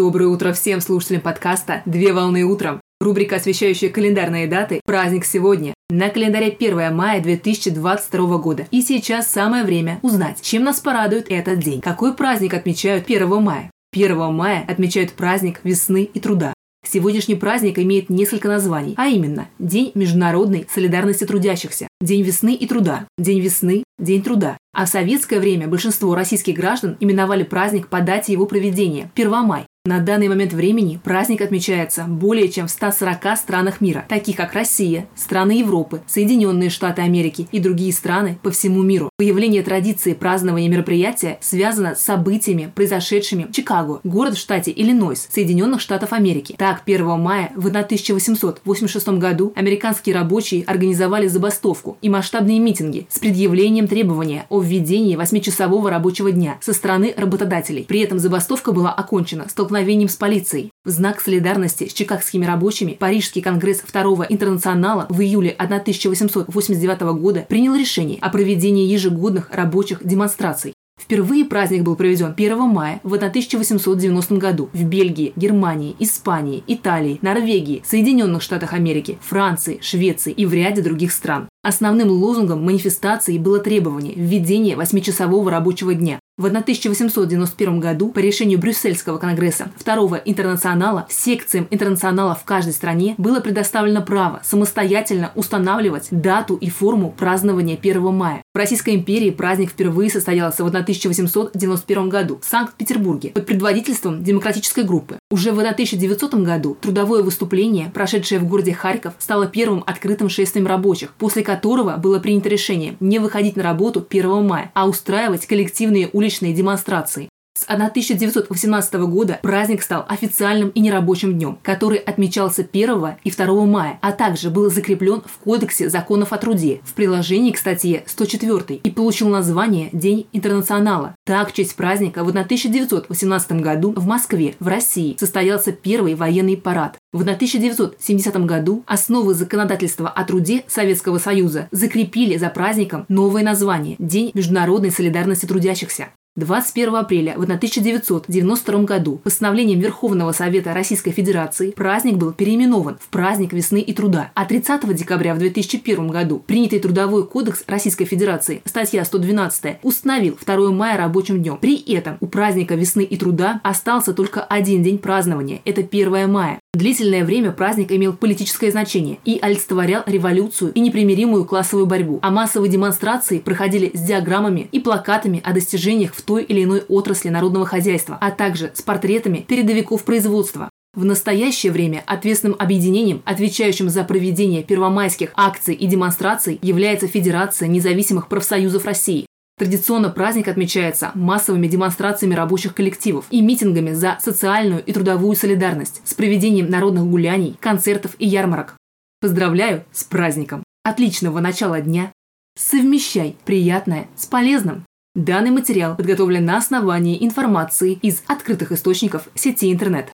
Доброе утро всем слушателям подкаста «Две волны утром». Рубрика, освещающая календарные даты «Праздник сегодня». На календаре 1 мая 2022 года. И сейчас самое время узнать, чем нас порадует этот день. Какой праздник отмечают 1 мая? 1 мая отмечают праздник весны и труда. Сегодняшний праздник имеет несколько названий, а именно День международной солидарности трудящихся, День весны и труда, День весны, День труда. А в советское время большинство российских граждан именовали праздник по дате его проведения – 1 май. На данный момент времени праздник отмечается более чем в 140 странах мира, таких как Россия, страны Европы, Соединенные Штаты Америки и другие страны по всему миру. Появление традиции празднования мероприятия связано с событиями, произошедшими в Чикаго, город в штате Иллинойс, Соединенных Штатов Америки. Так, 1 мая в 1886 году американские рабочие организовали забастовку и масштабные митинги с предъявлением требования о введении 8-часового рабочего дня со стороны работодателей. При этом забастовка была окончена столкновением столкновением с полицией. В знак солидарности с чикагскими рабочими Парижский конгресс Второго интернационала в июле 1889 года принял решение о проведении ежегодных рабочих демонстраций. Впервые праздник был проведен 1 мая в 1890 году в Бельгии, Германии, Испании, Италии, Норвегии, Соединенных Штатах Америки, Франции, Швеции и в ряде других стран. Основным лозунгом манифестации было требование введения 8-часового рабочего дня, в 1891 году по решению Брюссельского конгресса Второго интернационала секциям интернационала в каждой стране было предоставлено право самостоятельно устанавливать дату и форму празднования 1 мая. В Российской империи праздник впервые состоялся в 1891 году в Санкт-Петербурге под предводительством демократической группы. Уже в 1900 году трудовое выступление, прошедшее в городе Харьков, стало первым открытым шествием рабочих, после которого было принято решение не выходить на работу 1 мая, а устраивать коллективные уличные демонстрации. С 1918 года праздник стал официальным и нерабочим днем, который отмечался 1 и 2 мая, а также был закреплен в Кодексе законов о труде в приложении к статье 104 и получил название День интернационала. Так, в честь праздника в 1918 году в Москве, в России, состоялся первый военный парад. В 1970 году основы законодательства о труде Советского Союза закрепили за праздником новое название – День международной солидарности трудящихся. 21 апреля в 1992 году постановлением Верховного Совета Российской Федерации праздник был переименован в праздник весны и труда, а 30 декабря в 2001 году принятый Трудовой кодекс Российской Федерации, статья 112, установил 2 мая рабочим днем. При этом у праздника весны и труда остался только один день празднования – это 1 мая. Длительное время праздник имел политическое значение и олицетворял революцию и непримиримую классовую борьбу, а массовые демонстрации проходили с диаграммами и плакатами о достижениях в той или иной отрасли народного хозяйства, а также с портретами передовиков производства. В настоящее время ответственным объединением, отвечающим за проведение первомайских акций и демонстраций, является Федерация независимых профсоюзов России. Традиционно праздник отмечается массовыми демонстрациями рабочих коллективов и митингами за социальную и трудовую солидарность с проведением народных гуляний, концертов и ярмарок. Поздравляю с праздником! Отличного начала дня! Совмещай приятное с полезным! Данный материал подготовлен на основании информации из открытых источников сети интернет.